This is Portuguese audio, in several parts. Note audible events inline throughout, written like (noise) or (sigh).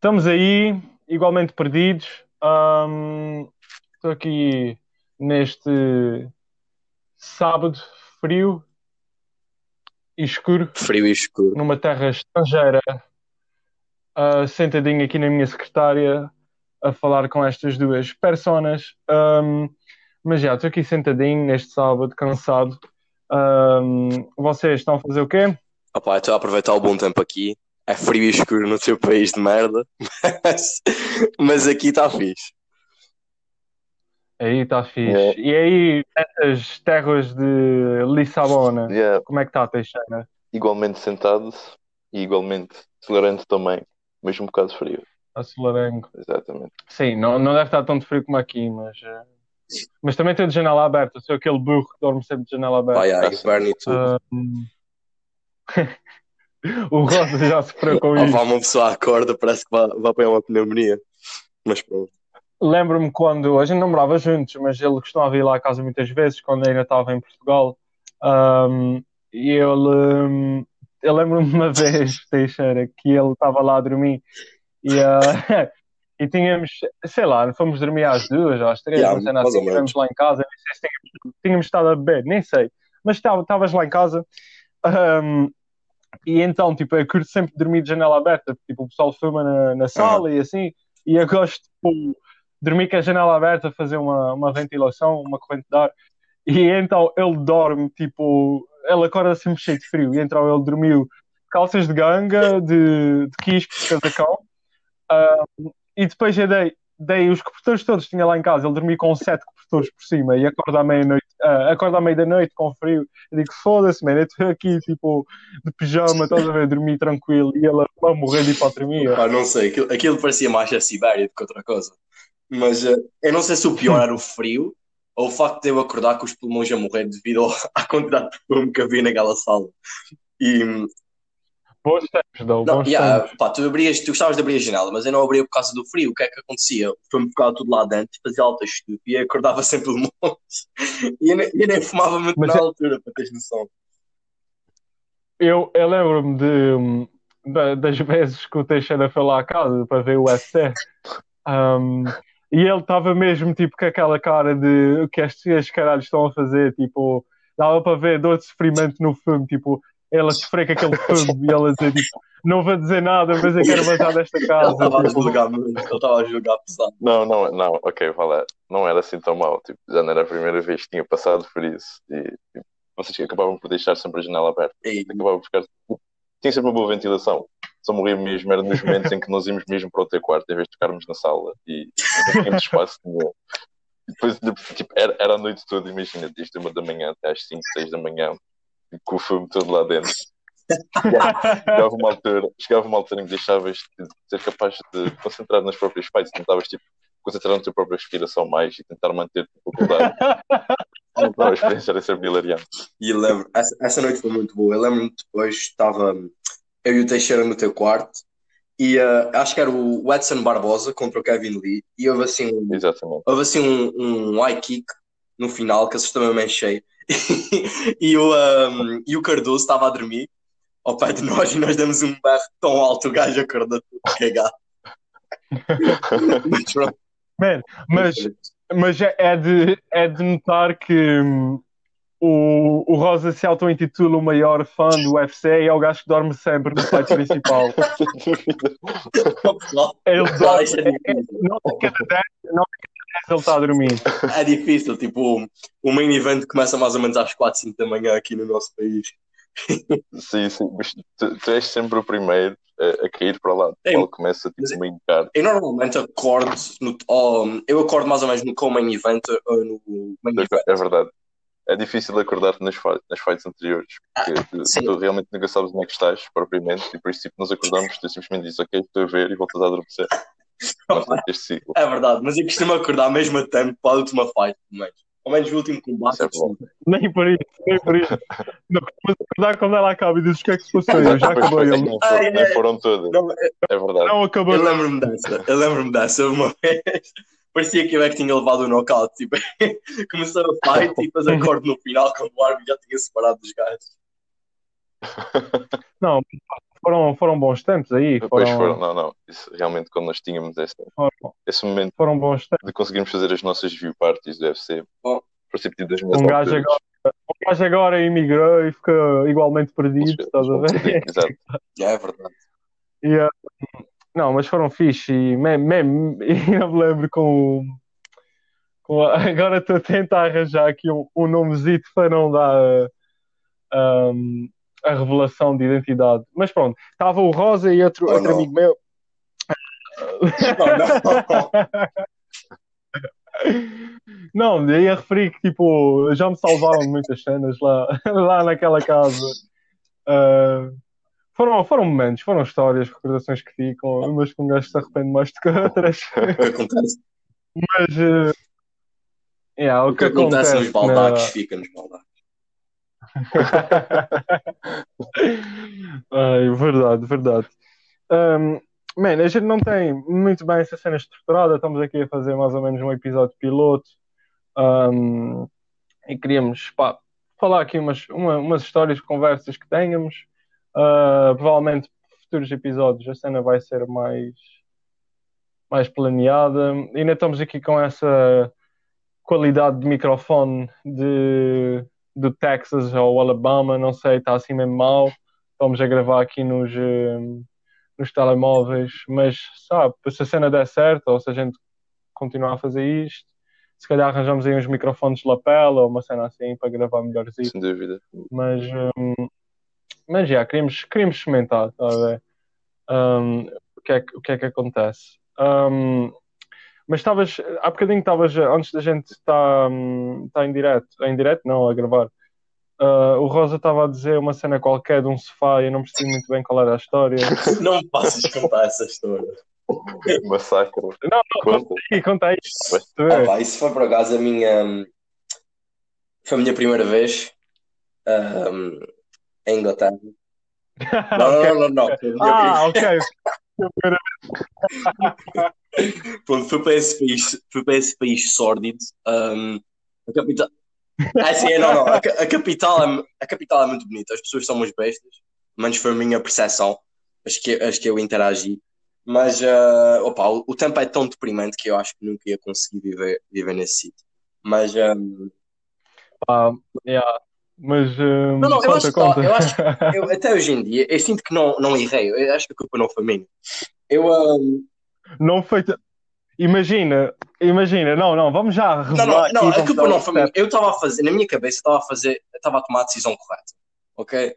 Estamos aí, igualmente perdidos. Ahm, Estou aqui neste sábado frio e escuro, Frio e escuro. numa terra estrangeira, ah, sentadinho aqui na minha secretária, a falar com estas duas personas. Ahm, mas já, estou aqui sentadinho neste sábado, cansado. Ahm, vocês estão a fazer o quê? Opa, estou a aproveitar o bom tempo aqui. É frio e escuro no teu país de merda. (laughs) Mas, mas aqui está fixe. Aí está fixe. É. E aí, nessas terras de Lissabona, Yeah, como é que está, Teixeira? igualmente sentado e igualmente tolerante também, mas um bocado frio. A Solarengo. Exatamente. Sim, não, não deve estar tão de frio como aqui, mas, eh, mas também tem de janela aberta. Sou aquele burro que dorme sempre de janela aberta. Vai, ai, e tudo. Ahm, (laughs) o Rosa já sofreu com Opa, isso. uma pessoa acorda, parece que vai, vai apanhar uma pneumonia. Mas pronto. Lembro-me quando a gente não morava juntos, mas ele costumava ir lá à casa muitas vezes, quando ainda estava em Portugal. Ahm, e ele, hum, eu lembro-me de uma (laughs) vez, Teixeira, que ele estava lá a dormir e, ah, (laughs) e tínhamos, sei lá, fomos dormir às duas, às três, Yeah, não sei nada assim, estivemos lá em casa, nem sei se tínhamos, tínhamos estado a beber, nem sei, mas estava- estavas lá em casa. ahm, e então, tipo, eu curto sempre dormir de janela aberta, tipo, o pessoal fuma na, na sala e assim, e eu gosto, tipo, dormir com a janela aberta, fazer uma, uma ventilação, uma corrente de ar. E então ele dorme, tipo, ele acorda sempre cheio de frio. E então ele dormiu calças de ganga, de, de quisco, de casacão. Ah, e depois eu dei, dei os cobertores todos tinha lá em casa. Ele dormia com sete cobertores por cima e acorda à meia-noite, ah, acorda à meia da noite com frio. Eu digo, foda-se, man, eu estou aqui, tipo, de pijama, estás a ver, dormir tranquilo. E ele a morrer de hipotermia. Pá, não sei, aquilo, aquilo parecia mais a Sibéria do que outra coisa. Mas eh, eu não sei se o pior era o frio ou o facto de eu acordar com os pulmões a morrer devido (laughs) à quantidade de perfume que havia naquela sala. E, Bons tempos, Dou, não, bons yeah, tempos. pá, tu, abrias, tu gostavas de abrir a janela, mas eu não abria por causa do frio. O que é que acontecia? O perfume ficava tudo lá dentro, fazia alta estúpida e acordava (laughs) sempre de monte. E eu, nem- eu nem fumava muito Mas na é- altura, para teres noção. Eu, eu lembro-me de, da- das (laughs) vezes que o Teixeira foi lá à casa para ver o UFC. Um, e ele estava mesmo tipo com aquela cara de o que estes caralhos estão a fazer, tipo, dava para ver dor de sofrimento no filme, tipo, ele a sofrer com aquele filme e ele a dizer, tipo, não vou dizer nada, mas eu quero vazar desta Ele casa. estava a tipo. julgar muito, ele estava a julgar pesado. Não, não, não, ok, vá lá. Não era assim tão mal. Tipo, já não era a primeira vez que tinha passado por isso. E tipo, vocês acabavam por deixar sempre a janela aberta. E, Acabavam por ficar. Tinha sempre uma boa ventilação. Só morria mesmo, era nos momentos em que nós íamos mesmo para o teu quarto, em vez de ficarmos na sala. E não tínhamos espaço nenhum. Depois, de- tipo, era, era a noite toda, imagina, desde uma da manhã até às 5, 6 da manhã, com o filme todo lá dentro. chegava uma altura, chegava uma altura em que deixavas de ser capaz de concentrar nas próprias partes, tentavas tipo, concentrar na tua própria respiração mais e tentar manter o cuidado. Não, a experiência era sempre hilariante. e lembro, essa, essa noite foi muito boa. Eu lembro-me depois, estava eu e o Teixeira no teu quarto. E eh, acho que era o Edson Barbosa contra o Kevin Lee. E houve assim um, Exatamente. houve assim um, um high kick no final que assustou-me bem cheio. E, o, um, e o Cardoso estava a dormir ao pé de nós e nós demos um berro tão alto, o gajo acordou tudo cagado. Mas pronto. Man, mas, mas é, é de, é de notar que hum, o, o Rosa se auto-intitula o maior fã do UFC e é o gajo que dorme sempre no site principal. Ele dorme, é não cada 10, não a cada 10 ele está a dormir. (laughs) É difícil, tipo, o main event começa mais ou menos às 4, 5 da manhã aqui no nosso país. (laughs) Sim, sim, mas tu, tu és sempre o primeiro a, a cair para lá. Ei, Ele começa tipo, mas- meio caro. Eu normalmente acordo, no, ou, eu acordo mais ou menos no com o main event ou no main event. É verdade. É difícil acordar-te nas, nas fights anteriores, porque tu, Ah, sim. tu realmente nunca sabes onde é que estás, propriamente, e por isso, tipo, nós acordamos, tu simplesmente dizes, ok, estou a ver, e voltas a adormecer. Ciclo. É verdade, mas eu costumo acordar mesmo a tempo para a última fight, pelo menos. Ao menos o último combate. É. Nem por isso, nem por isso. Não, mas acordar quando ela acaba e dizes o que é que se passou. Eu já acabou ele. nem, Ah, é. nem foram todas, Não, é verdade. Não acabou. eu lembro-me dessa, eu lembro-me dessa uma vez. (laughs) Parecia que eu é que tinha levado o knockout. Tipo, (laughs) começou a fight e depois acordo no final quando o árbitro já tinha separado dos gajos. (laughs) Não, foram, foram bons tempos aí. Depois Foram, foram, não, não. Isso, realmente, quando nós tínhamos esse, foram, esse momento foram bons tempos. de conseguirmos fazer as nossas view parties do UFC, melhores Um gajo agora, um gajo agora emigrou e ficou igualmente perdido, estás a ver? (laughs) Exato. (laughs) É verdade. E, ah, não, mas foram fixe e mesmo, mesmo (laughs) e eu me lembro com, o- com a- agora estou a tentar arranjar aqui um, um nomezito para não dar ah, um, a revelação de identidade. Mas pronto, estava o Rosa e outro, Oh, outro não. amigo meu. (laughs) Não, eu (laughs) ia referir que tipo, já me salvaram muitas cenas lá, (laughs) lá naquela casa. Ah, foram, foram momentos, foram histórias, recordações que ficam, mas que um gajo se arrepende mais do que outras. acontece. Mas eh, yeah, o O que que acontece nos acontece baldaques na- fica nos baldaques. (laughs) Ai, verdade, verdade. Um, man, a gente não tem muito bem essa cena estruturada. Estamos aqui a fazer mais ou menos um episódio piloto. Um, e queríamos pá, falar aqui umas, uma- umas histórias, conversas que tenhamos. Uh, provavelmente futuros episódios a cena vai ser mais, mais planeada. Ainda estamos aqui com essa qualidade de microfone de, do Texas ou Alabama, não sei, está assim mesmo mal. Estamos a gravar aqui nos, eh, nos telemóveis, mas sabe, se a cena der certo, ou se a gente continuar a fazer isto, se calhar arranjamos aí uns microfones de lapela ou uma cena assim para gravar melhorzinho. Sem dúvida. Mas, hum, mas já, queríamos, queríamos experimentar, tá a ver? Hum, o, que é, que- o que é que acontece? Hum, mas estavas, há bocadinho estavas, antes da gente estar hum, tá em direto, em direto não, a gravar, ah, o Rosa estava a dizer uma cena qualquer de um sofá e eu não percebi muito bem qual era a história. (laughs) Não me faças contar essa história. Massacre. Não, Conta. E conta aí, Ah, pá, isso foi por acaso a minha. hum, Foi a minha primeira vez hum, em Inglaterra. Não, (laughs) Ok. não, não, não. Foi a minha Ah, ok. (laughs) Pronto, fui para esse país, fui para esse país sórdido. hum, a capital. Ah, sim, não, não. A, a capital é, a capital é muito bonita, as pessoas são umas bestas, mas foi a minha percepção, as que, as que eu interagi. Mas ah, opa, o, o tempo é tão deprimente que eu acho que nunca ia conseguir viver, viver nesse sítio. Mas hum, Pá, yeah. Mas hum, Não, não, eu acho que- conta. eu acho (laughs) eu, até hoje em dia eu sinto que não, não errei, eu acho que a culpa não foi minha. Eu, hum, Não foi. Imagina, imagina, não, não, vamos já Não, não, não, a culpa não foi minha. Eu estava a fazer, na minha cabeça, estava a fazer, estava a tomar a decisão correta. Ok?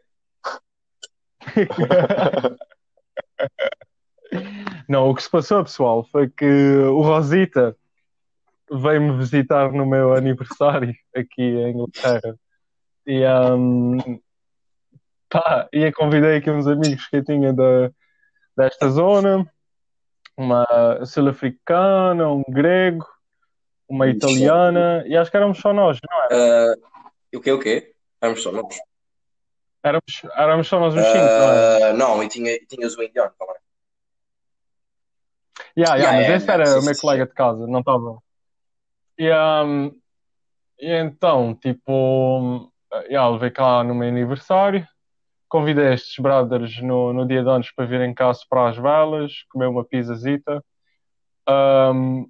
(laughs) Não, o que se passou, pessoal, foi que o Rosita veio-me visitar no meu aniversário aqui em Inglaterra. E, hum, pá, e convidei aqui uns amigos que eu tinha da, desta zona, uma sul-africana, um grego, uma italiana, e acho que éramos só nós, não é? Ah, o quê, o quê? Vamos só, não. Éramos, éramos só nós os cinco, não? Ah, não, e tinha, tinhas o indiano também. Yeah, yeah, Yeah, mas yeah, esse yeah, era sim, o meu sim, colega de casa, não estava. E, um, e então, tipo, yeah, levei cá no meu aniversário, convidei estes brothers no, no dia de antes para virem cá soprar as velas, comer uma pizzazita. Um,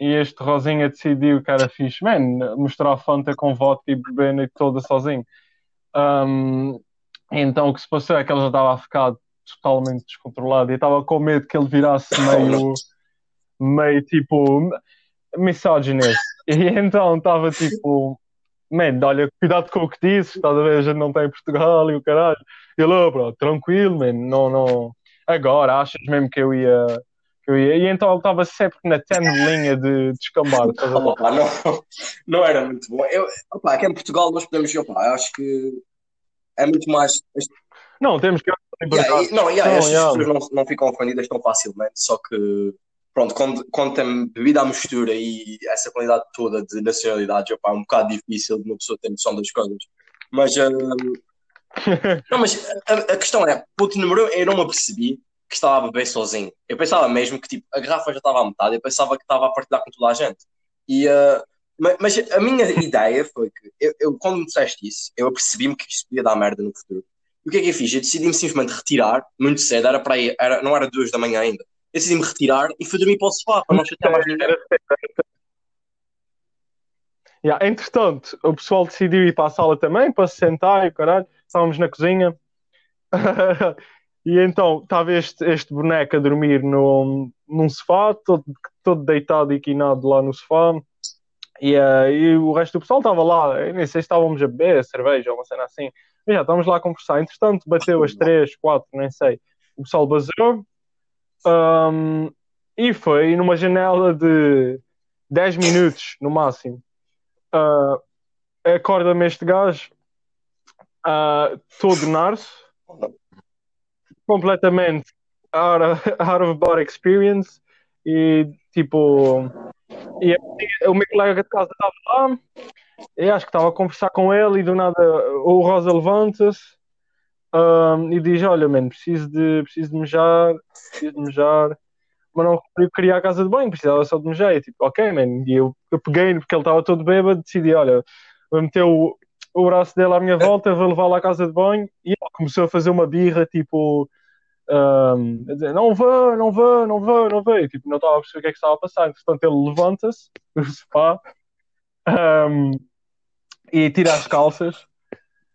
e este Rosinha decidiu que era fixe, man, mostrar Fanta com vodka e beber a noite toda sozinho. Um, então o que se passou é que ele já estava a ficar totalmente descontrolado e estava com medo que ele virasse meio, meio tipo misogynist. E então estava tipo, man, olha, cuidado com o que dizes, estás a ver, a gente não está em Portugal e o caralho. Ele, oh, bro, tranquilo, man, não, não. Agora, achas mesmo que eu ia. Que eu ia? E então ele estava sempre na tenda linha de descambar? Opa, não, não era muito bom. Eu, opa, aqui em Portugal nós podemos, opa, acho que é muito mais. Não, temos que. Yeah, e- não, yeah, Não, estas yeah. pessoas não, não ficam ofendidas tão facilmente, só que, pronto, quando, quando tem bebida à mistura e essa qualidade toda de nacionalidades, opa, é um bocado difícil de uma pessoa ter noção das coisas. Mas, hum, (laughs) não, mas a, a questão é, puto número eu não me apercebi que estava a beber sozinho. Eu pensava mesmo que, tipo, a garrafa já estava à metade, eu pensava que estava a partilhar com toda a gente. E, uh, ma- mas, a minha (laughs) ideia foi que, eu, eu, quando me disseste isso, eu apercebi-me que isto podia dar merda no futuro. E o que é que eu fiz? Eu decidi-me simplesmente retirar, muito cedo, era para aí, era, não era duas da manhã ainda. Eu decidi-me retirar e fui dormir para o sofá, para não chatear mais ninguém. Yeah, entretanto, o pessoal decidiu ir para a sala também, para se sentar e o caralho. Estávamos na cozinha. (laughs) e então estava este, este boneco a dormir no, num sofá, todo, todo deitado e quinado lá no sofá. E, eh, e o resto do pessoal estava lá. Eu nem sei se estávamos a beber cerveja ou uma cena assim. Mas já estávamos lá a conversar. Entretanto, bateu as (laughs) três, quatro, nem sei. O pessoal basou. Um, e foi numa janela de 10 minutos no máximo. Uh, Acorda-me este gajo uh, todo narso, completamente out of, (laughs) out of body experience. E tipo, e o meu colega de casa estava lá, e acho que estava a conversar com ele, e do nada o Rosa levanta-se um, e diz: Olha, mano, preciso de, preciso de mejar, preciso de mejar mas não eu queria a casa de banho, precisava só de mejar. E tipo, ok, man. E eu, eu peguei, porque ele estava todo bêbado, decidi, olha, vou meter o, o braço dele à minha volta, vou levá-lo à casa de banho. E começou a fazer uma birra, tipo, um, a dizer, não vou, não vou, não vou, não vou. E, tipo, não estava a perceber o que é que estava a passar. Portanto, ele levanta-se do sofá um, e tira as calças.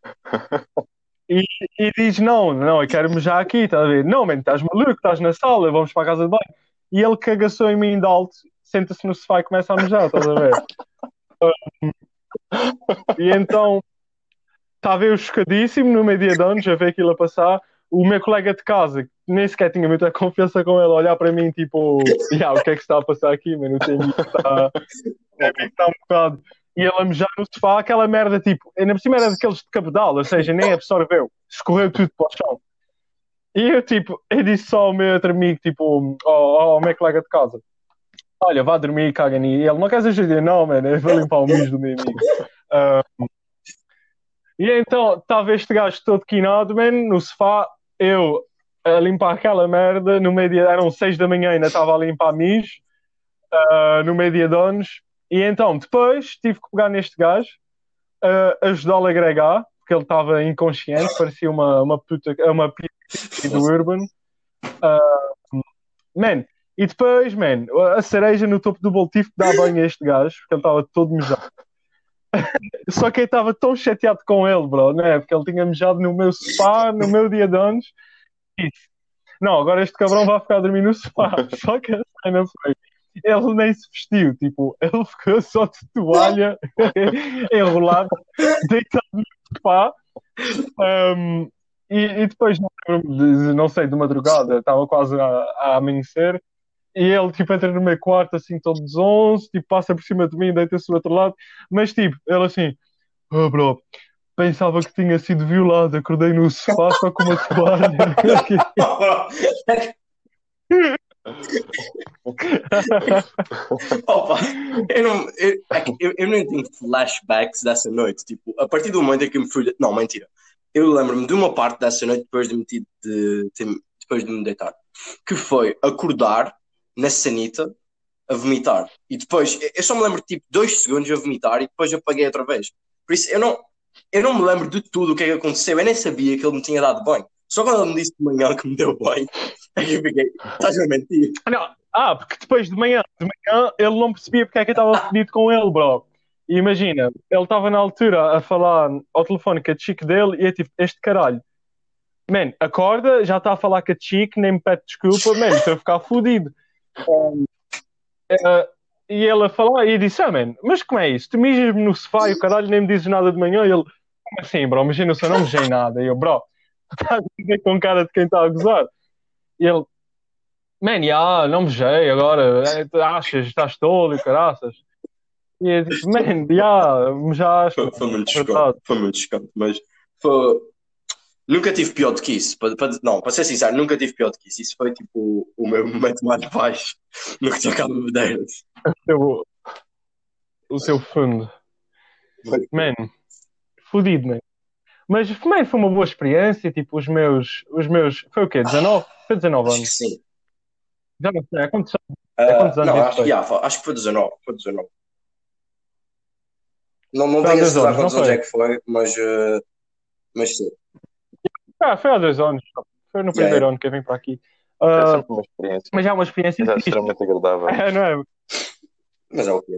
(laughs) E, e, diz: Não, não, eu quero mejar aqui, estás a ver? Não, man, estás maluco, estás na sala, vamos para a casa de banho e ele cagaçou em mim de alto, senta-se no sofá e começa a mejar, estás a ver? (laughs) e então estava eu chocadíssimo no meio dia de anos a ver aquilo a passar. O meu colega de casa, que nem sequer tinha muita confiança com ele, olhar para mim tipo, yeah, o que é que está a passar aqui, mano? O tempo está, está um bocado. E ele a mejar no sofá, aquela merda tipo, ainda por cima era daqueles de cabedal, ou seja, nem absorveu, escorreu tudo para o chão. E eu, tipo, eu disse só ao meu outro amigo, tipo, ao, ao meu colega de casa: Olha, vá dormir, caga. E ele não quer ser judia, não, mano, eu vou limpar o mijo do meu amigo. E então, estava este gajo todo quinado, mano, no sofá, eu a limpar aquela merda, no meio dia, eram seis da manhã, ainda estava a limpar mijo, uh, no meio dia de anos. E então, depois, tive que pegar neste gajo, uh, ajudá-lo a agregar, porque ele estava inconsciente, parecia uma, uma puta, uma do Urban. Uh, man, e depois, man, a cereja no topo do bolo tive que dar banho a este gajo, porque ele estava todo mijado. (laughs) Só que eu estava tão chateado com ele, bro, né? Porque ele tinha mijado no meu sofá, no meu dia de anos. Não, agora este cabrão vai ficar a dormir no sofá. (laughs) Só que a cena foi. Ele nem se vestiu, tipo, ele ficou só de toalha (laughs) enrolado, deitado no sofá. Um, e, e depois, não sei, de madrugada, estava quase a, a amanhecer, e ele, tipo, entra no meu quarto, assim, todos 11, tipo, passa por cima de mim, deita-se do outro lado, mas, tipo, ele assim, oh, bro, pensava que tinha sido violado, acordei no sofá só com uma toalha. (laughs) (laughs) Opa, eu não, eu, é eu, eu não tenho flashbacks dessa noite. Tipo, a partir do momento em que me fui. Não, mentira eu lembro-me de uma parte dessa noite depois de me, de, de, depois de me deitar, que foi acordar na sanita a vomitar. E depois, eu só me lembro tipo dois segundos a vomitar e depois apaguei outra vez. Por isso, eu não, eu não me lembro de tudo o que é que aconteceu. Eu nem sabia que ele me tinha dado banho. Só quando ele me disse de manhã que me deu banho, é (laughs) eu fiquei, estás a mentir. Não, ah, porque depois de manhã, de manhã ele não percebia porque é que eu estava fedido com ele, bro. E imagina, ele estava na altura a falar ao telefone com a chique dele e é tipo, este caralho, man, acorda, já está a falar com a chique, nem me pede desculpa, man, estou a ficar fodido. Um, uh, e ele a falar e disse, ah, man, mas como é isso? Tu mijas-me no sofá e o caralho nem me dizes nada de manhã e ele, como assim, bro, imagina, eu não mejei nada. E eu, bro, (laughs) estás a dizer com cara de quem está a gozar. E ele, man, já, não mejei, agora, é, achas, estás tolo e caraças. E eu disse, man, yeah, já acho. Foi, foi muito chocante, foi muito chocante, mas foi... nunca tive pior do que isso. Para, para, não, para ser sincero, nunca tive pior do que isso. Isso foi tipo o meu momento mais baixo (laughs) no que toca a bebedeiras. O seu, o seu fundo. Man, fodido, man. Mas man, foi uma boa experiência. Tipo, os meus. Os meus foi o quê? 19? Foi 19 anos? Sim. Já não sei, há quantos, há quantos uh, anos? Não, acho, yeah, acho que foi 19. Foi 19. Não, não tenho a certeza quantos anos é que foi, mas, uh, mas sim. Ah, foi há dois anos. Foi no primeiro yeah. ano que eu vim para aqui. É Ah, sempre uma experiência. mas é uma experiência É extremamente agradável. (laughs) É, não é? Mas é o quê?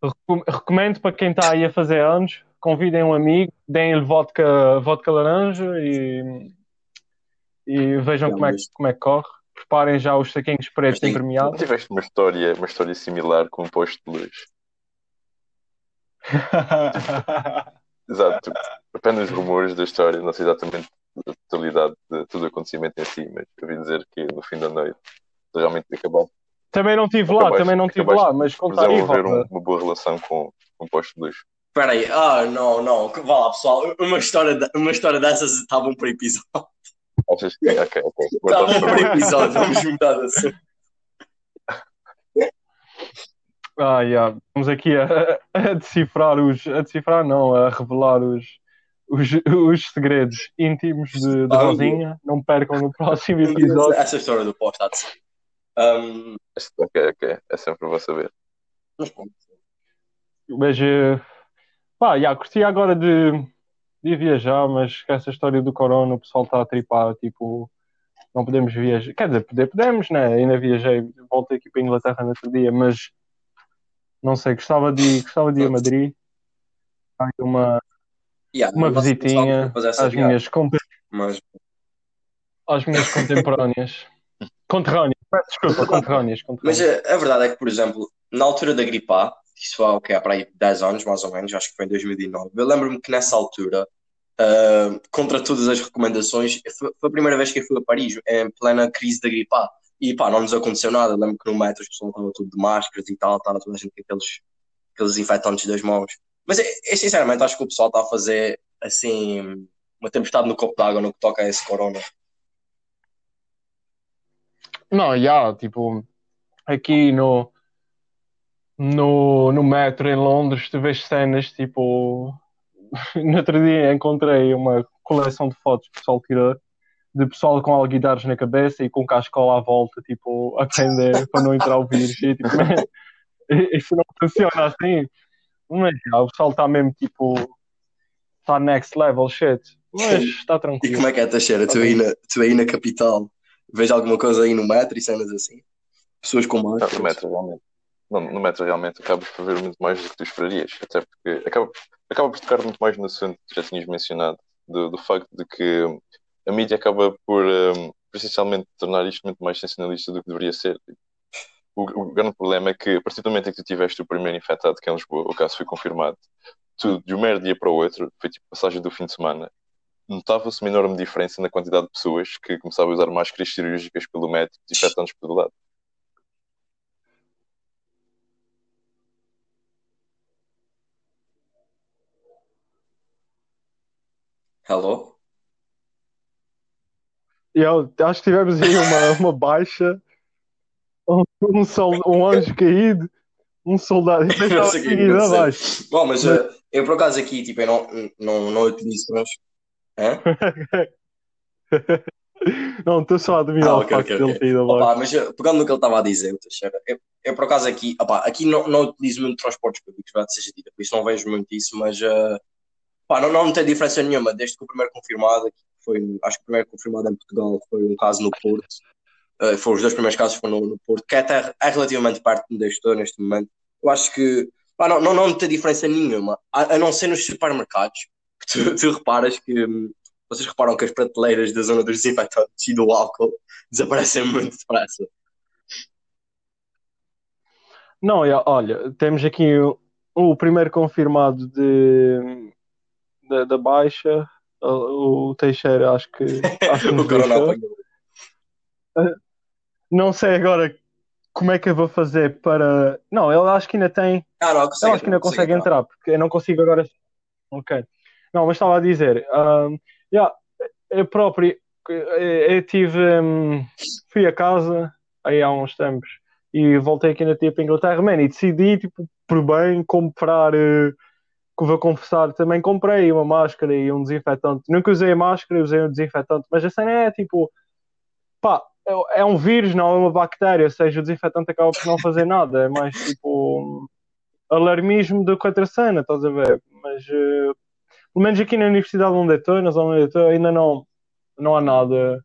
Recom- Recomendo para quem está aí a fazer anos, convidem um amigo, deem-lhe vodka, vodka laranja e, e vejam como é, que- como é que corre. Preparem já os saquinhos pretos Mas impermeáveis. Tiveste uma história, uma história similar com um posto de luz. (laughs) Exato. Apenas rumores da história, não sei exatamente a totalidade de todo o acontecimento em si, mas eu ouvi dizer que no fim da noite realmente acabaste também não estive lá, também não estive lá, mas por conta aí, desenvolver um- volta. uma boa relação com, com o posto de luz. Espera aí, ah, não, não, vá lá, pessoal, uma história, de- uma história dessas estavam por episódio. Achas que. Ok, ok. Guardamos por para- episódio, vamos mudar de assunto. Ah, yeah. Estamos aqui a, a decifrar os. A decifrar, não, a revelar os, os, os segredos íntimos de, de Ah, Rosinha. Não percam no próximo episódio. Essa história do ser. Um, Ok, ok. É sempre bom saber. mas pronto. Mas, eh, pá, yeah, curti agora de, de viajar, mas com essa história do corona, o pessoal está a tripar, tipo, não podemos viajar. Quer dizer, poder, podemos, né? Ainda viajei, voltei aqui para a Inglaterra no outro dia, mas não sei, gostava de ir, gostava de ir a Madrid. Uma, Yeah, uma visitinha às minhas, conte- Mas às minhas contemporâneas. (laughs) Conterrâneas, desculpa, conterrâneas. Mas a, a verdade é que, por exemplo, na altura da gripe A, isso foi há, o quê? Há para aí 10 anos, mais ou menos, acho que foi em 2009, eu lembro-me que nessa altura, ah, contra todas as recomendações, foi, a primeira vez que eu fui a Paris, em plena crise da gripe A. E pá, não nos aconteceu nada. Lembro que no metro as pessoas estavam tudo de máscaras e tal, estava toda a gente com aqueles, aqueles infectantes das mãos. Mas eu, eu, sinceramente acho que o pessoal está a fazer assim uma tempestade no copo d'água no que toca a esse corona. Não, já, tipo, aqui no, no, no metro em Londres, tu vês cenas, tipo, (laughs) no outro dia encontrei uma coleção de fotos que o pessoal tirou de pessoal com alguidares na cabeça e com cascola à volta, tipo, a prender (laughs) para não entrar o vírus. E, tipo, (laughs) isso não funciona assim. Mas já, o pessoal está mesmo, tipo, está next level shit. Mas está E tranquilo. como é que é, Teixeira? Tu aí na, tu aí na capital, vês alguma coisa aí no metro e cenas assim? Pessoas com máscaras? no metro, realmente. Não, no metro, realmente, acabas por ver muito mais do que tu esperarias. Até porque acaba, acaba por tocar muito mais no assunto que já tinhas mencionado, do, do facto de que a mídia acaba por, um, por essencialmente, tornar isto muito mais sensacionalista do que deveria ser. O, o grande problema é que, a partir do momento em que tu tiveste o primeiro infectado, que é em Lisboa, o caso foi confirmado, tu, de um mero dia para o outro, foi tipo passagem do fim de semana, notava-se uma enorme diferença na quantidade de pessoas que começavam a usar máscaras cirúrgicas pelo desinfetantes por todo lado. Hello? E eu acho que tivemos aí uma, (laughs) uma baixa, um, um, sol, um anjo caído, um soldado. (laughs) E aconteceu. abaixo. Bom, mas eh, eu por acaso aqui, tipo, eu não, não, não utilizo, mas... Hã? (laughs) Não, estou só a dominar Ah, o facto ok, dele ok. cair abaixo. Opa, mas eh, pegando no que ele estava a dizer, eu, eu por acaso aqui, opa, aqui não, não utilizo muito transportes públicos, seja dita, por isso não vejo muito isso, mas eh, pá, não, não tem diferença nenhuma, desde que o primeiro confirmado, foi, acho que o primeiro confirmado em Portugal foi um caso no Porto, eh, foram os dois primeiros casos foram no, no Porto, que é, até, é relativamente perto de onde estou neste momento. Eu acho que pá, não, não, não tem diferença nenhuma, a, a não ser nos supermercados, tu, (laughs) tu reparas que hum, vocês reparam que as prateleiras da zona dos desinfetantes e do álcool (laughs) desaparecem muito depressa. Não, olha, temos aqui o, o primeiro confirmado de, da, da baixa, o, Teixeira, acho que, (laughs) acho que o corona apanhou. Não sei agora como é que eu vou fazer para. Não, ele acho que ainda tem. Ah, não, Eu acho que ainda consegue entrar, porque eu não consigo agora. Ok. Não, mas estava a dizer, um, yeah, eu próprio, eu, eu tive, um, fui a casa aí há uns tempos e voltei aqui na tipo Inglaterra, man, e decidi, tipo, por bem, comprar, uh, que vou confessar, também comprei uma máscara e um desinfetante. Nunca usei a máscara, usei um desinfetante, mas a cena é tipo, pá, é um vírus, não é uma bactéria, ou seja, o desinfetante acaba por não fazer nada, é mais tipo alarmismo do que outra cena, estás a ver? Mas uh, pelo menos aqui na Universidade onde eu estou, na zona onde estou, ainda não, não há nada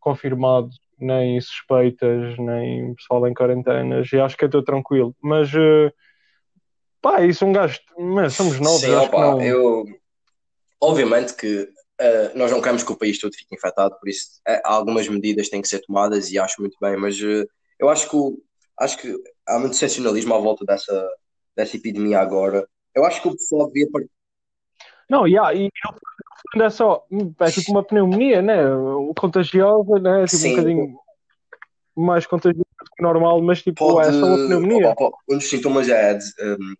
confirmado, nem suspeitas, nem pessoal em quarentenas, e acho que eu estou tranquilo. Mas, eh, pá, isso é um gajo, mas somos novos, Sim, opa, não... eu. Obviamente que eh, nós não queremos que o país todo fique infectado, por isso eh, algumas medidas têm que ser tomadas e acho muito bem, mas eh, eu acho que, o- acho que há muito sensacionalismo à volta dessa, dessa epidemia agora. Eu acho que o pessoal devia. par- Não, yeah, e fundo é só, é tipo uma pneumonia, né? Contagiosa, né? Tipo um Sim. bocadinho mais contagiosa do que normal, mas tipo, Pode. é só uma pneumonia. um dos sintomas é de, um,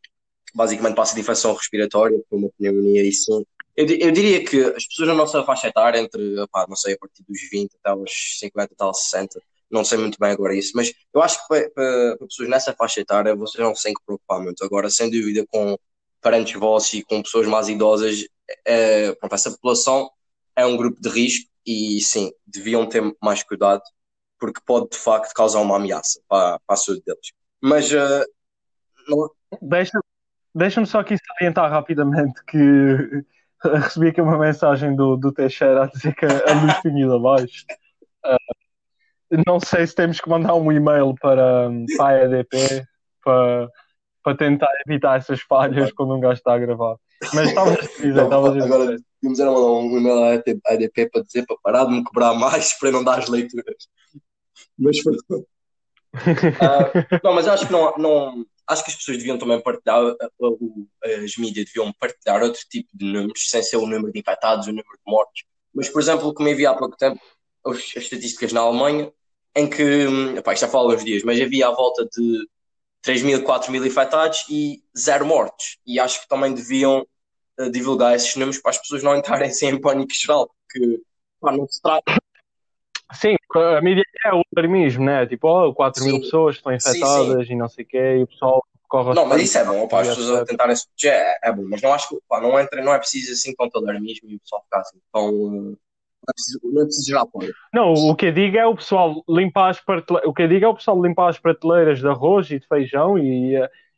basicamente passa de infecção respiratória, por uma pneumonia, e sim. Eu, eu diria que as pessoas na nossa faixa etária, entre, opá, não sei, a partir dos 20 até aos 50, até aos 60, não sei muito bem agora isso, mas eu acho que para, para- para pessoas nessa faixa etária vocês não se têm que preocupar muito. Agora, sem dúvida, com parentes vossos e com pessoas mais idosas, é, pronto, essa população é um grupo de risco e sim, deviam ter mais cuidado, porque pode de facto causar uma ameaça para, para a saúde deles. Mas eh, não, Deixa, deixa-me só aqui salientar rapidamente que (laughs) recebi aqui uma mensagem do, do Teixeira a dizer que a luz (laughs) tinha ido abaixo. Ah, não sei se temos que mandar um e-mail para, para a EDP para, para tentar evitar essas falhas quando um gajo está a gravar. Mas estavas a dizer, estavas a dizer. agora tínhamos era mandar um e-mail à EDP para dizer para parar de me cobrar mais para não dar as leituras. Mas Ah, não, mas acho que não, não acho que as pessoas deviam também partilhar, ah, o- as mídias deviam partilhar outro tipo de números, sem ser o número de infectados, o número de mortes. Mas, por exemplo, como eu vi há pouco tempo, as, as estatísticas na Alemanha, em que, hum, epá, isto já fala uns dias, mas havia à volta de 3 mil, 4 mil infectados e zero mortes. E acho que também deviam divulgar esses números para as pessoas não entrarem sem em pânico geral, porque pá, não se trata. Sim, a mídia é o alarmismo, né? Tipo, oh, 4 mil Sim. pessoas estão Sim, infectadas e não sei o quê, e o pessoal corre Não, mas isso é bom, pá, as pessoas tentarem se proteger é, é bom, mas não acho que pá, não, entra, não é preciso assim tanto alarmismo e o pessoal ficar assim tão. Não é preciso, não é preciso gerar apoio. Não, o que eu digo é o pessoal limpar as prateleiras, o que eu digo é o pessoal limpar as prateleiras de arroz e de feijão e,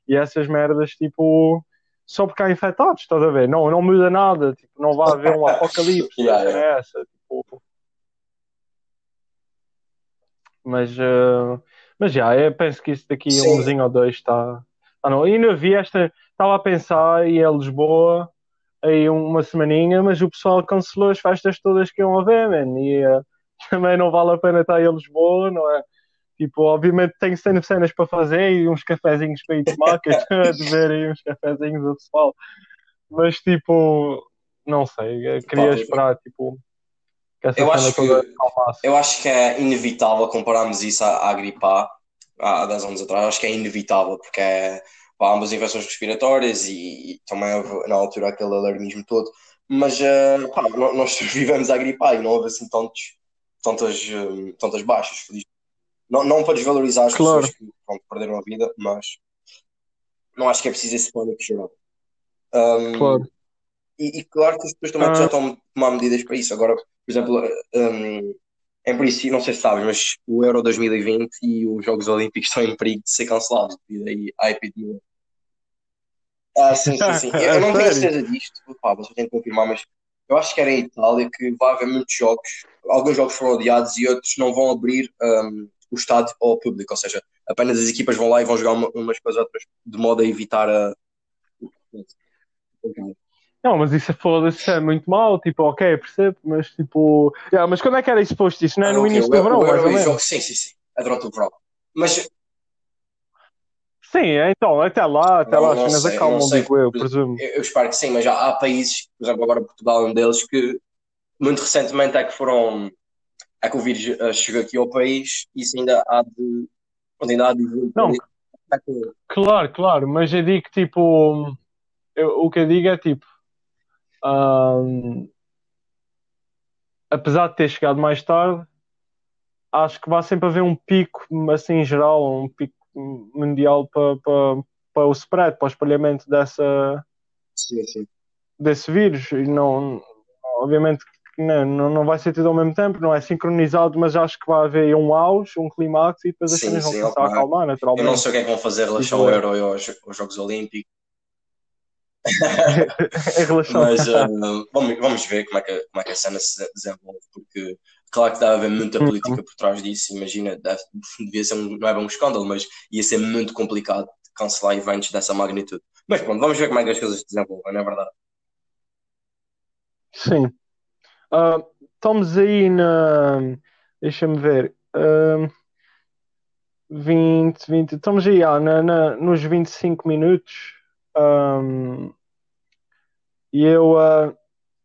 e essas merdas, tipo, só porque há infectados, estás a ver? Não, não muda nada, tipo, não vai haver um (laughs) apocalipse, Yeah, cena é essa, tipo. Mas, eh, mas já, eu penso que isso daqui a Sim. um mesinho ou dois está. Ah, não, ainda vi esta, estava a pensar ir a Lisboa aí uma semaninha, mas o pessoal cancelou as festas todas que iam haver, man, e eh, (laughs) também não vale a pena estar em Lisboa, não é? Tipo, obviamente tenho cenas, cenas para fazer e uns cafezinhos para ir tomar, que (laughs) a dever aí uns cafezinhos ao pessoal. Mas tipo, não sei, eu queria esperar, tipo, Eu acho que- acalmasse. Eu acho que é inevitável compararmos isso à, à gripe A há 10 anos atrás. Acho que é inevitável, porque é pá, ambas infecções respiratórias e, e também houve na altura aquele alarmismo todo. Mas eh, pá, nó- nós (laughs) vivemos à gripe A e não houve assim tantos, tantas, eh, tantas baixas. Não, não para desvalorizar as Claro. pessoas que pronto, perderam a vida, mas não acho que é preciso esse pânico geral. Um, Claro. E, e claro que as pessoas também Ah. já estão a tomar medidas para isso. Agora, por exemplo, um, em princípio, não sei se sabes, mas o Euro 2020 e os Jogos Olímpicos estão em perigo de ser cancelados devido aí à epidemia. Ah, sim, sim, sim. Eu, não (laughs) tenho certeza disto, pá, vocês têm que confirmar, mas eu acho que era em Itália que vai haver muitos jogos. Alguns jogos foram adiados e outros não vão abrir um, o estádio ao público, ou seja, apenas as equipas vão lá e vão jogar uma- umas com as outras de modo a evitar a. Não, mas isso foda-se, é muito mal, tipo, ok, percebo, mas tipo. Yeah, mas quando é que era isso posto? Isso não é Ah, no ok, início do verão, o mais ou os menos. Sim, sim, sim. É durante o verão. Mas Sim, então, até lá, até Não, lá, as cenas acalmam, digo eu, presumo. eu, eu espero que sim, mas já há países, por exemplo, agora Portugal é um deles, que muito recentemente é que foram. É que o vírus eh, chegou aqui ao país e isso ainda há de. Ainda há de. Não. É que- Claro, claro, mas eu digo tipo. eu- o que eu digo é tipo. Ahm, apesar de ter chegado mais tarde, acho que vai sempre haver um pico, assim, em geral, um pico mundial para para para o spread, para o espalhamento dessa, Sim, sim. desse vírus. E não, obviamente não, não, vai ser tudo ao mesmo tempo, não é sincronizado, mas acho que vai haver um auge, um clímax e depois as cenas vão começar a acalmar Eu não naturalmente. sei o que é que vão fazer em relação ao. Euro e aos, aos Jogos Olímpicos. (laughs) é relaxante. Mas uh, vamos, vamos ver como é, que, como é que a cena se desenvolve, porque claro que deve haver muita Uhum. política por trás disso. Imagina, deve, devia ser um, não é bem um escândalo, mas ia ser muito complicado cancelar eventos dessa magnitude. Mas pronto, vamos ver como é que as coisas se desenvolvem, não é verdade? Sim. Ah, estamos aí na. Deixa-me ver. Ah, 20, 20. Estamos aí ah, na, na- nos 25 minutos. Ahm, e eu, ah,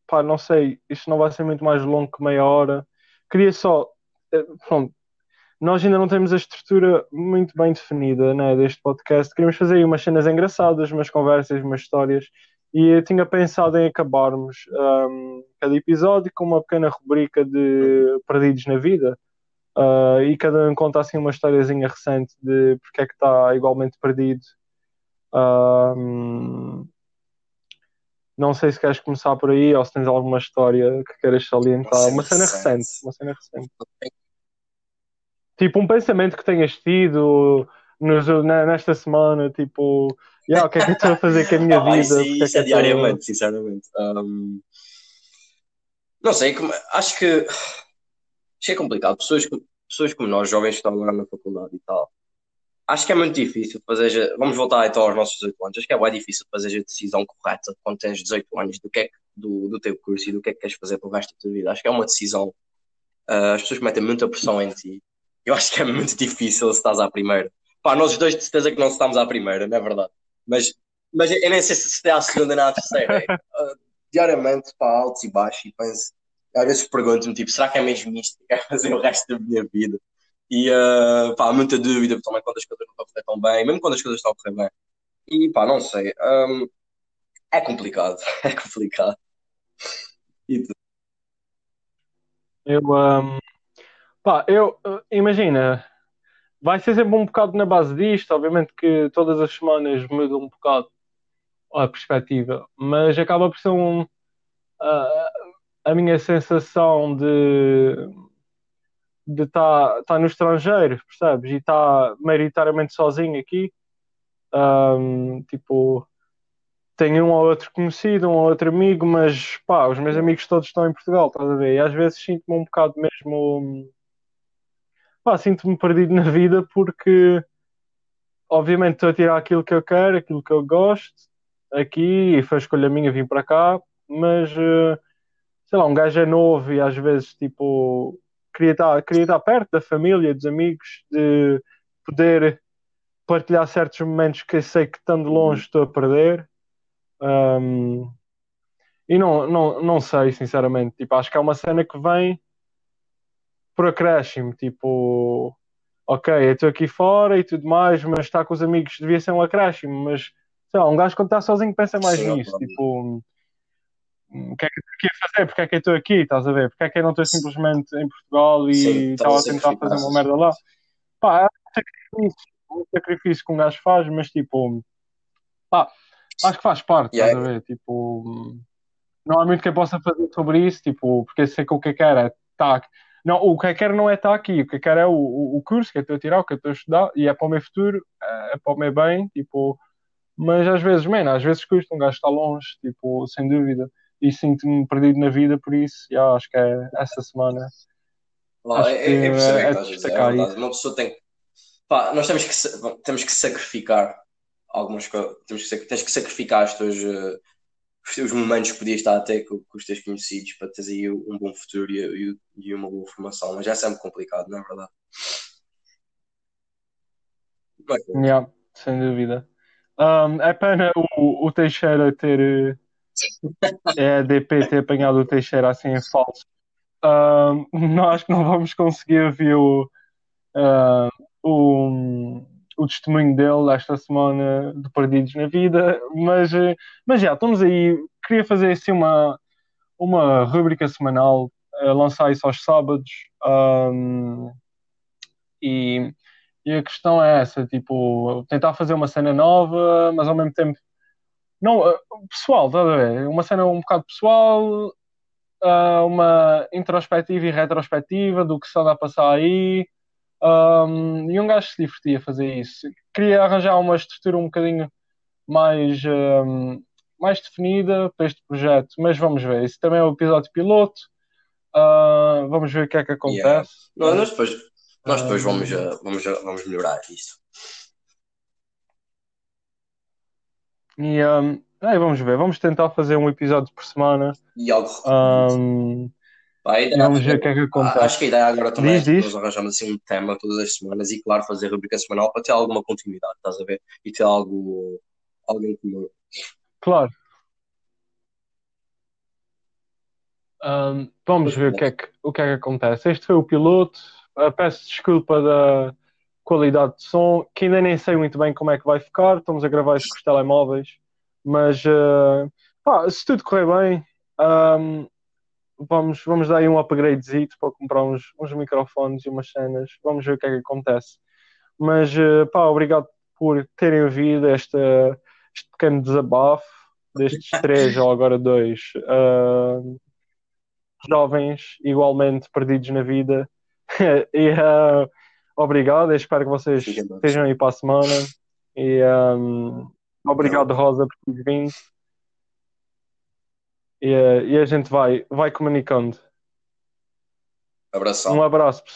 pá, não sei, isto não vai ser muito mais longo que meia hora. Queria só. eh, Pronto, nós ainda não temos a estrutura muito bem definida, né, deste podcast. Queríamos fazer aí umas cenas engraçadas, umas conversas, umas histórias. E eu tinha pensado em acabarmos ahm, cada episódio com uma pequena rubrica de perdidos na vida. Ah, e cada um conta assim uma historiazinha recente de porque é que está igualmente perdido. Ahm, não sei se queres começar por aí ou se tens alguma história que queiras salientar. Uma cena recente. recente, uma cena recente. Tipo, um pensamento que tenhas tido nos- na- nesta semana, tipo, yeah, o que é que eu estou a fazer com a minha (laughs) vida? isso, é isso que é estou- diariamente, sinceramente. Um, não sei, como- acho que acho que é complicado. Pessoas, pessoas como nós, jovens que estão agora na faculdade e tal, acho que é muito difícil fazer. Vamos voltar então aos nossos 18 anos. Acho que é bem difícil fazer a decisão correta quando tens 18 anos do que é que- do, do teu curso e do que é que queres fazer para o resto da tua vida. Acho que é uma decisão. ah, as pessoas metem muita pressão em ti. Eu acho que é muito difícil se estás à primeira. Pá, nós dois de certeza que não estamos à primeira, não é verdade? Mas, mas eu nem sei se é à segunda nem à terceira. Ah, diariamente, pá, altos e baixos, e penso, às vezes pergunto-me, tipo, será que é mesmo isto que quero fazer o resto da minha vida? E, ah, pá, muita dúvida também quando as coisas não estão a correr tão bem, mesmo quando as coisas estão a correr bem. E, pá, não sei, Ahm, é complicado, (laughs) é complicado. E tu? Eu, ahm, pá, eu, eh, imagina, vai ser sempre um bocado na base disto, obviamente que todas as semanas muda um bocado a perspectiva, mas acaba por ser um, ah, a minha sensação de de estar tá, no estrangeiro, percebes? E estar maioritariamente sozinho aqui. Ahm, tipo, tenho um ou outro conhecido, um ou outro amigo, mas pá, os meus amigos todos estão em Portugal, estás a ver? E às vezes sinto-me um bocado mesmo. Pá, sinto-me perdido na vida porque, obviamente, estou a tirar aquilo que eu quero, aquilo que eu gosto aqui, e foi a escolha minha vir para cá, mas eh, sei lá, um gajo é novo e às vezes, tipo, queria estar, queria estar perto da família, dos amigos, de poder partilhar certos momentos que eu sei que estando longe estou a perder. Um, e não, não, não sei, sinceramente. Tipo, acho que é uma cena que vem por acréscimo. Tipo, ok, eu estou aqui fora e tudo mais, mas estar com os amigos devia ser um acréscimo. Mas, sei lá, um gajo quando está sozinho pensa mais Sim, nisso. Tipo, o que é que eu estou aqui a fazer? Porque é que eu estou aqui? Estás a ver? Porque é que eu não estou simplesmente em Portugal e estava a tentar fazer uma merda lá? Pá, é um sacrifício, é um sacrifício que um gajo faz, mas tipo, pá, acho que faz parte, Yeah. estás a ver? Tipo, não há muito que eu possa fazer sobre isso, tipo, porque eu sei que o que eu quero é estar aqui. Não, o que eu quero não é estar aqui, o que eu quero é o, o, curso que eu estou a tirar, o que eu estou a estudar, e é para o meu futuro, é é para o meu bem, tipo, mas às vezes, man, às vezes custa um gajo estar longe, tipo, sem dúvida, e sinto-me perdido na vida, por isso, já, acho que é essa semana. Lá, é, que, é, é perceber o que é estás a dizer, é verdade. Uma pessoa tem. Pá, nós temos que, temos que sacrificar algumas coisas. Temos que, tens que sacrificar os teus, eh, os momentos que podias estar a ter com, com os teus conhecidos para teres aí um bom futuro e, e- uma boa formação. Mas é sempre complicado, não é verdade? Mas, Yeah, sem dúvida. Um, é pena o, o Teixeira ter eh, é a ter apanhado o Teixeira assim em falso. Um, (laughs) não, que não vamos conseguir ouvir o, ah, o, o testemunho dele esta semana de Perdidos na Vida, mas, mas já, estamos aí. Queria fazer assim uma, uma rubrica semanal, eh, lançar isso aos sábados. um, e, e a questão é essa, tipo, tentar fazer uma cena nova, mas ao mesmo tempo não, eh, pessoal, estás a ver? Uma cena um bocado pessoal, ah, uma introspectiva e retrospectiva do que se anda a passar aí. Um, e um gajo se divertia a fazer isso. Queria arranjar uma estrutura um bocadinho mais um, mais definida para este projeto, mas vamos ver. Isso também é o episódio piloto. Uh, vamos ver o que é que acontece. Yeah. Não, nós depois, nós depois Ah. vamos, vamos, vamos melhorar isso. E um, aí vamos ver. Vamos tentar fazer um episódio por semana. E algo. Um, vamos ver o que é que acontece. Acho que a ideia agora também Diz, é nós arranjamos assim um tema todas as semanas e, claro, fazer rubrica semanal para ter alguma continuidade, estás a ver? E ter algo, algo em comum. Claro. Um, vamos ver o que, é que, o que é que acontece. Este foi o piloto. Uh, peço desculpa da qualidade de som, que ainda nem sei muito bem como é que vai ficar. Estamos a gravar isto com os telemóveis. Mas uh, pá, se tudo correr bem, um, vamos, vamos dar aí um upgradezito para comprar uns, uns microfones e umas cenas. Vamos ver o que é que acontece. Mas uh, pá, obrigado por terem ouvido este, este pequeno desabafo destes (laughs) três ou agora dois uh, jovens igualmente perdidos na vida. (laughs) e uh, obrigado, espero que vocês estejam aí para a semana. E um, obrigado, Rosa, por teres vindo. E, uh, e a gente vai, vai comunicando. Abração. Um abraço, pessoal.